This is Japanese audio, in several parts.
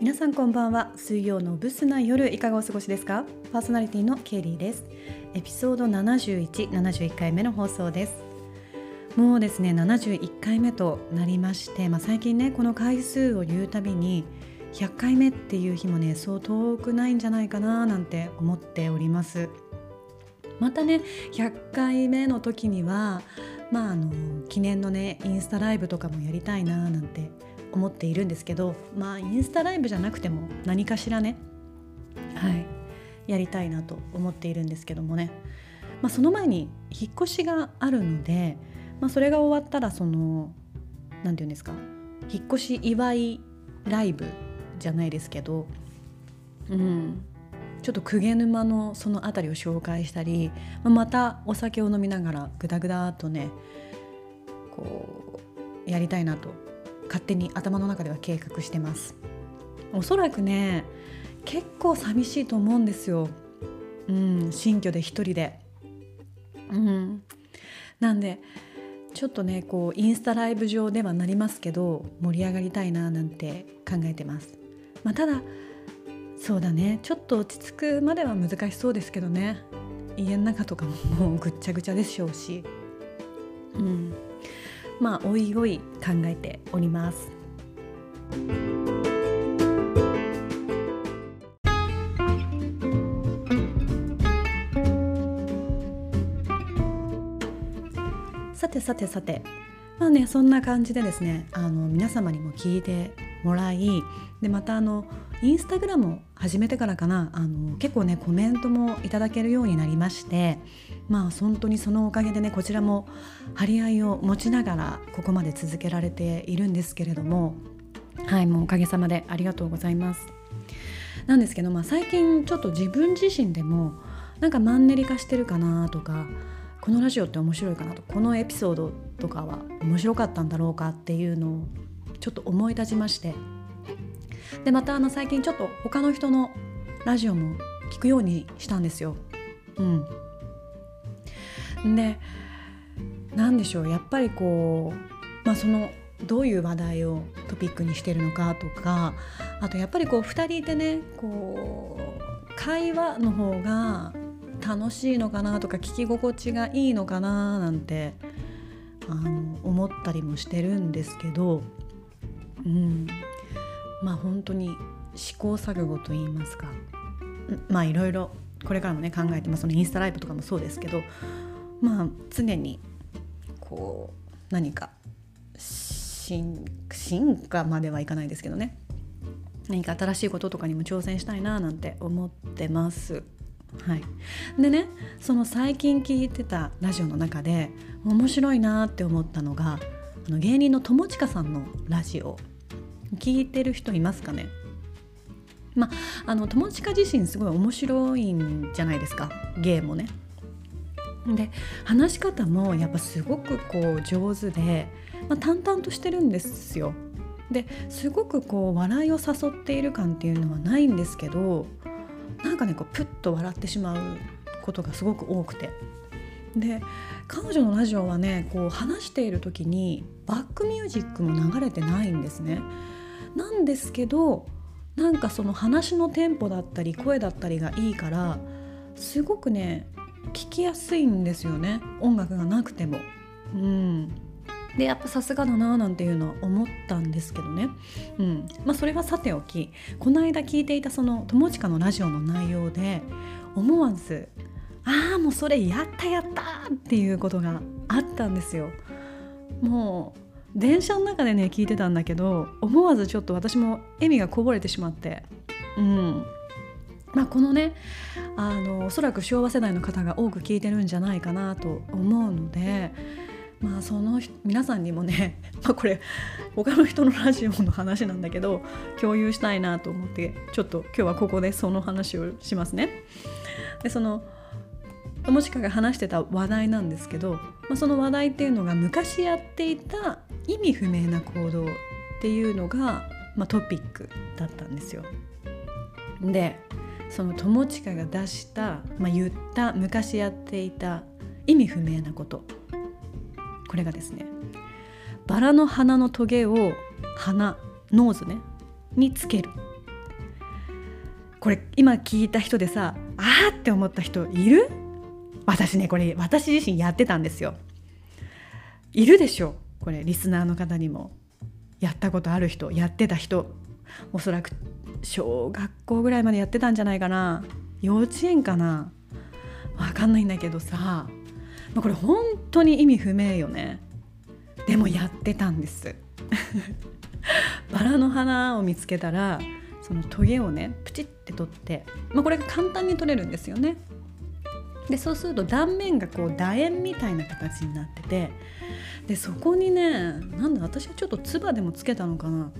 皆さんこんばんは。水曜のブスな夜いかがお過ごしですか？パーソナリティのケリーです。エピソード71、71回目の放送です。もうですね71回目となりまして、まあ、最近ねこの回数を言うたびに100回目っていう日もねそう遠くないんじゃないかななんて思っております。またね100回目の時にはまああの記念のねインスタライブとかもやりたいななんて思っているんですけどまあインスタライブじゃなくても何かしらねはいやりたいなと思っているんですけどもね、まあ、その前に引っ越しがあるので、まあ、それが終わったらその何て言うんですか引っ越し祝いライブじゃないですけど、うん、ちょっと鵠沼のその辺りを紹介したり、ま、たお酒を飲みながらグダグダとねこうやりたいなと勝手に頭の中では計画してます。おそらくね結構寂しいと思うんですよ。うん新居で一人で。うん。なんでちょっとねこうインスタライブ上ではなりますけど盛り上がりたいななんて考えてます。まあ、ただそうだね。ちょっと落ち着くまでは難しそうですけどね。家の中とかももうぐっちゃぐちゃでしょうし。うん。まあおいおい考えております。さてさてさてまあねそんな感じでですねあの皆様にも聞いてもらいでまたあのインスタグラムを始めてからかな。あの結構ねコメントもいただけるようになりまして。まあ本当にそのおかげでねこちらも張り合いを持ちながらここまで続けられているんですけれども。はいもうおかげさまでありがとうございます。なんですけど、まあ、最近ちょっと自分自身でもなんかマンネリ化してるかなとかこのラジオって面白いかなとこのエピソードとかは面白かったんだろうかっていうのをちょっと思い立ちまして。でまたあの最近ちょっと他の人のラジオも聞くようにしたんですよ。うん、で何でしょうやっぱりこう、まあ、そのどういう話題をトピックにしてるのかとかあとやっぱりこう2人いてねこう会話の方が楽しいのかなとか聞き心地がいいのかななんてあの思ったりもしてるんですけど、うん、まあ本当に試行錯誤といいますかまあいろいろこれからもね考えてます。そのインスタライブとかもそうですけどまあ常にこう何か進化まではいかないですけどね。何か新しいこととかにも挑戦したいななんて思ってます。はい、でねその最近聞いてたラジオの中で面白いなって思ったのがあの芸人の友近さんのラジオ。聞いてる人いますかね？まあ、の友近自身すごい面白いんじゃないですか？芸もね。で話し方もやっぱすごくこう上手で、まあ、淡々としてるんですよ。ですごくこう笑いを誘っている感っていうのはないんですけどなんかねこうプッと笑ってしまうことがすごく多くてで彼女のラジオはねこう話している時にバックミュージックも流れてないんですね。なんですけどなんかその話のテンポだったり声だったりがいいからすごくね聞きやすいんですよね音楽がなくても。うんでやっぱさすがだななんていうのは思ったんですけどね、うんまあ、それはさておきこの間聞いていたその友近のラジオの内容で思わず「ああもうそれやったやった!」っていうことがあったんですよ。もう電車の中でね聞いてたんだけど思わずちょっと私も笑みがこぼれてしまってうんまあ、このねあのおそらく昭和世代の方が多く聞いてるんじゃないかなと思うのでまあその皆さんにもね、まあ、これ他の人のラジオの話なんだけど共有したいなと思ってちょっと今日はここでその話をしますね。でその友近が話してた話題なんですけど、まあ、その話題っていうのが昔やっていた意味不明な行動っていうのが、まあ、トピックだったんですよ。でその友近が出した、まあ、言った昔やっていた意味不明なこと。これがですねバラの花のトゲを鼻ノーズねにつける。これ今聞いた人でさあーって思った人いる？私ねこれ私自身やってたんですよ。いるでしょこれリスナーの方にも。やったことある人やってた人。おそらく小学校ぐらいまでやってたんじゃないかな。幼稚園かな。分かんないんだけどさ。これ本当に意味不明よね。でもやってたんです。バラの花を見つけたらそのトゲをねプチって取って、まあ、これが簡単に取れるんですよね。でそうすると断面がこう楕円みたいな形になっててでそこにねなんだ私はちょっと唾でもつけたのかな。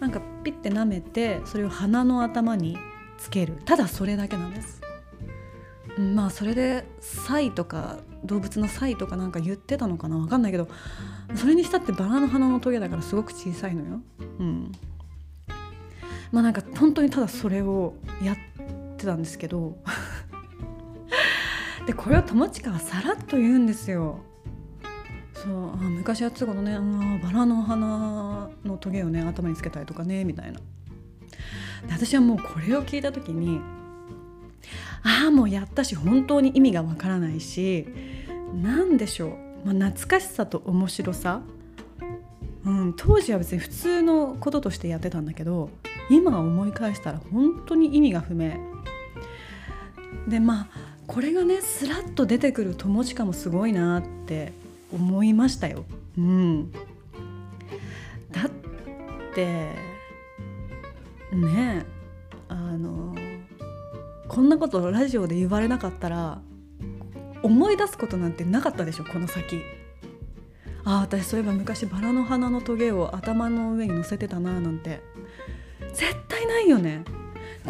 なんかピッて舐めてそれを鼻の頭につける。ただそれだけなんです。まあそれでサイとか動物のサイとかなんか言ってたのかな。分かんないけどそれにしたってバラの花のトゲだからすごく小さいのよ。うん。まあなんか本当にただそれをやってたんですけど。でこれを友近はさらっと言うんですよ。そうあ昔やってたことねあバラの花のトゲをね頭につけたりとかねみたいな。で私はもうこれを聞いた時にああもうやったし本当に意味がわからないし何でしょう、まあ、懐かしさと面白さ、うん、当時は別に普通のこととしてやってたんだけど今思い返したら本当に意味が不明でまあこれがねスラッと出てくる友近もすごいなって思いましたよ。うん、だってねあのこんなことラジオで言われなかったら思い出すことなんてなかったでしょこの先。ああ私そういえば昔バラの花のトゲを頭の上に乗せてたななんて。絶対ないよね。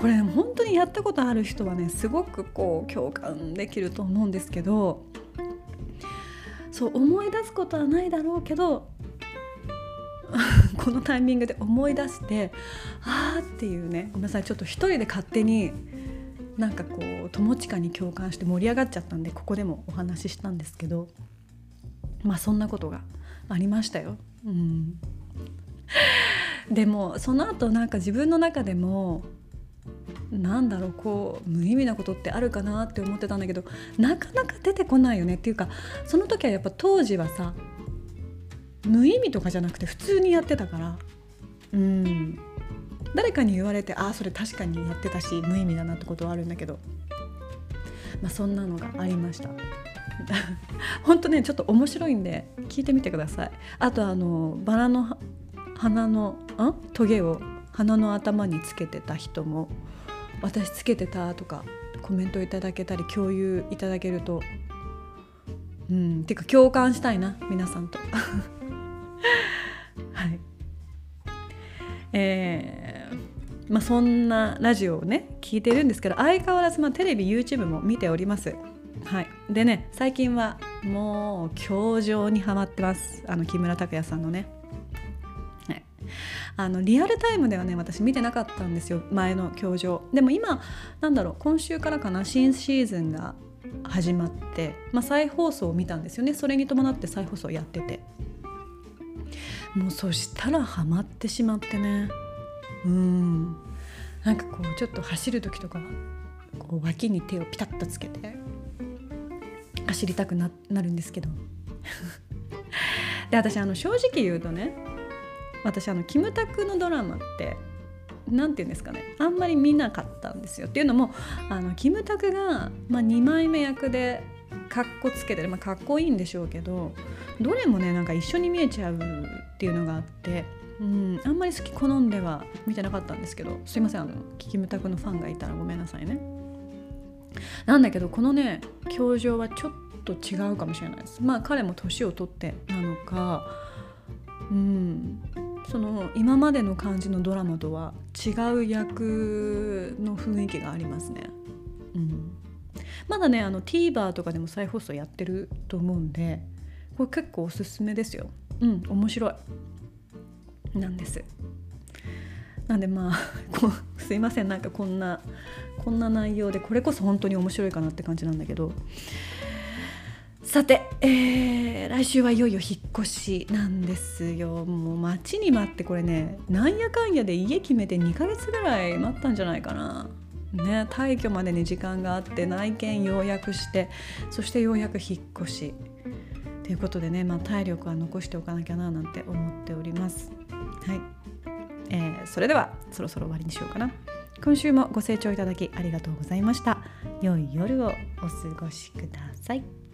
これ本当にやったことある人はねすごくこう共感できると思うんですけどそう思い出すことはないだろうけど このタイミングで思い出してああっていうねごめんなさいちょっと一人で勝手になんかこう友近に共感して盛り上がっちゃったんでここでもお話ししたんですけどまあそんなことがありましたよ。うん、でもその後なんか自分の中でもなんだろうこう無意味なことってあるかなって思ってたんだけどなかなか出てこないよね。っていうかその時はやっぱ当時はさ無意味とかじゃなくて普通にやってたから。うん。誰かに言われてああそれ確かにやってたし無意味だなってことはあるんだけど、まあ、そんなのがありました。本当ねちょっと面白いんで聞いてみてください。あとあのバラの花のんトゲを鼻の頭につけてた人も私つけてたとかコメントいただけたり共有いただけるとうんてか共感したいな皆さんと。はいえー、まあ、そんなラジオをね聞いてるんですけど相変わらずまあテレビ YouTube も見ております。はい、でね最近はもう教場にはまってますあの木村拓哉さんのね。あのリアルタイムではね私見てなかったんですよ前の教場。でも今なんだろう今週からかな新シーズンが始まって、まあ、再放送を見たんですよね。それに伴って再放送やってて。もうそしたらハマってしまってね。うん。なんかこうちょっと走る時とかこう脇に手をピタッとつけて走りたくななるんですけど。で私あの正直言うとね私あのキムタクのドラマって何て言うんですかねあんまり見なかったんですよっていうのもあのキムタクが、まあ、2枚目役でかっこつけてる、まあ、かっこいいんでしょうけどどれもねなんか一緒に見えちゃうっていうのがあって、うん、あんまり好き好んでは見てなかったんですけどすいませんあのキムタクのファンがいたらごめんなさいね。なんだけどこのね教場はちょっと違うかもしれないです。まあ彼も年を取ってなのかうんその今までの感じのドラマとは違う役の雰囲気がありますね。うん、まだねあの TVer とかでも再放送やってると思うんでこれ結構おすすめですよ。うん面白いなんです。なんでまあ こすいませんなんかこんなこんな内容でこれこそ本当に面白いかなって感じなんだけどさて、えー、来週はいよいよ引っ越しなんですよもう待ちに待ってこれねなんやかんやで家決めて2ヶ月ぐらい待ったんじゃないかなね、退去までに時間があって内見ようやくしてそしてようやく引っ越しということでね、まあ、体力は残しておかなきゃななんて思っております。はいえー、それではそろそろ終わりにしようかな。今週もご清聴いただきありがとうございました。良い夜をお過ごしください。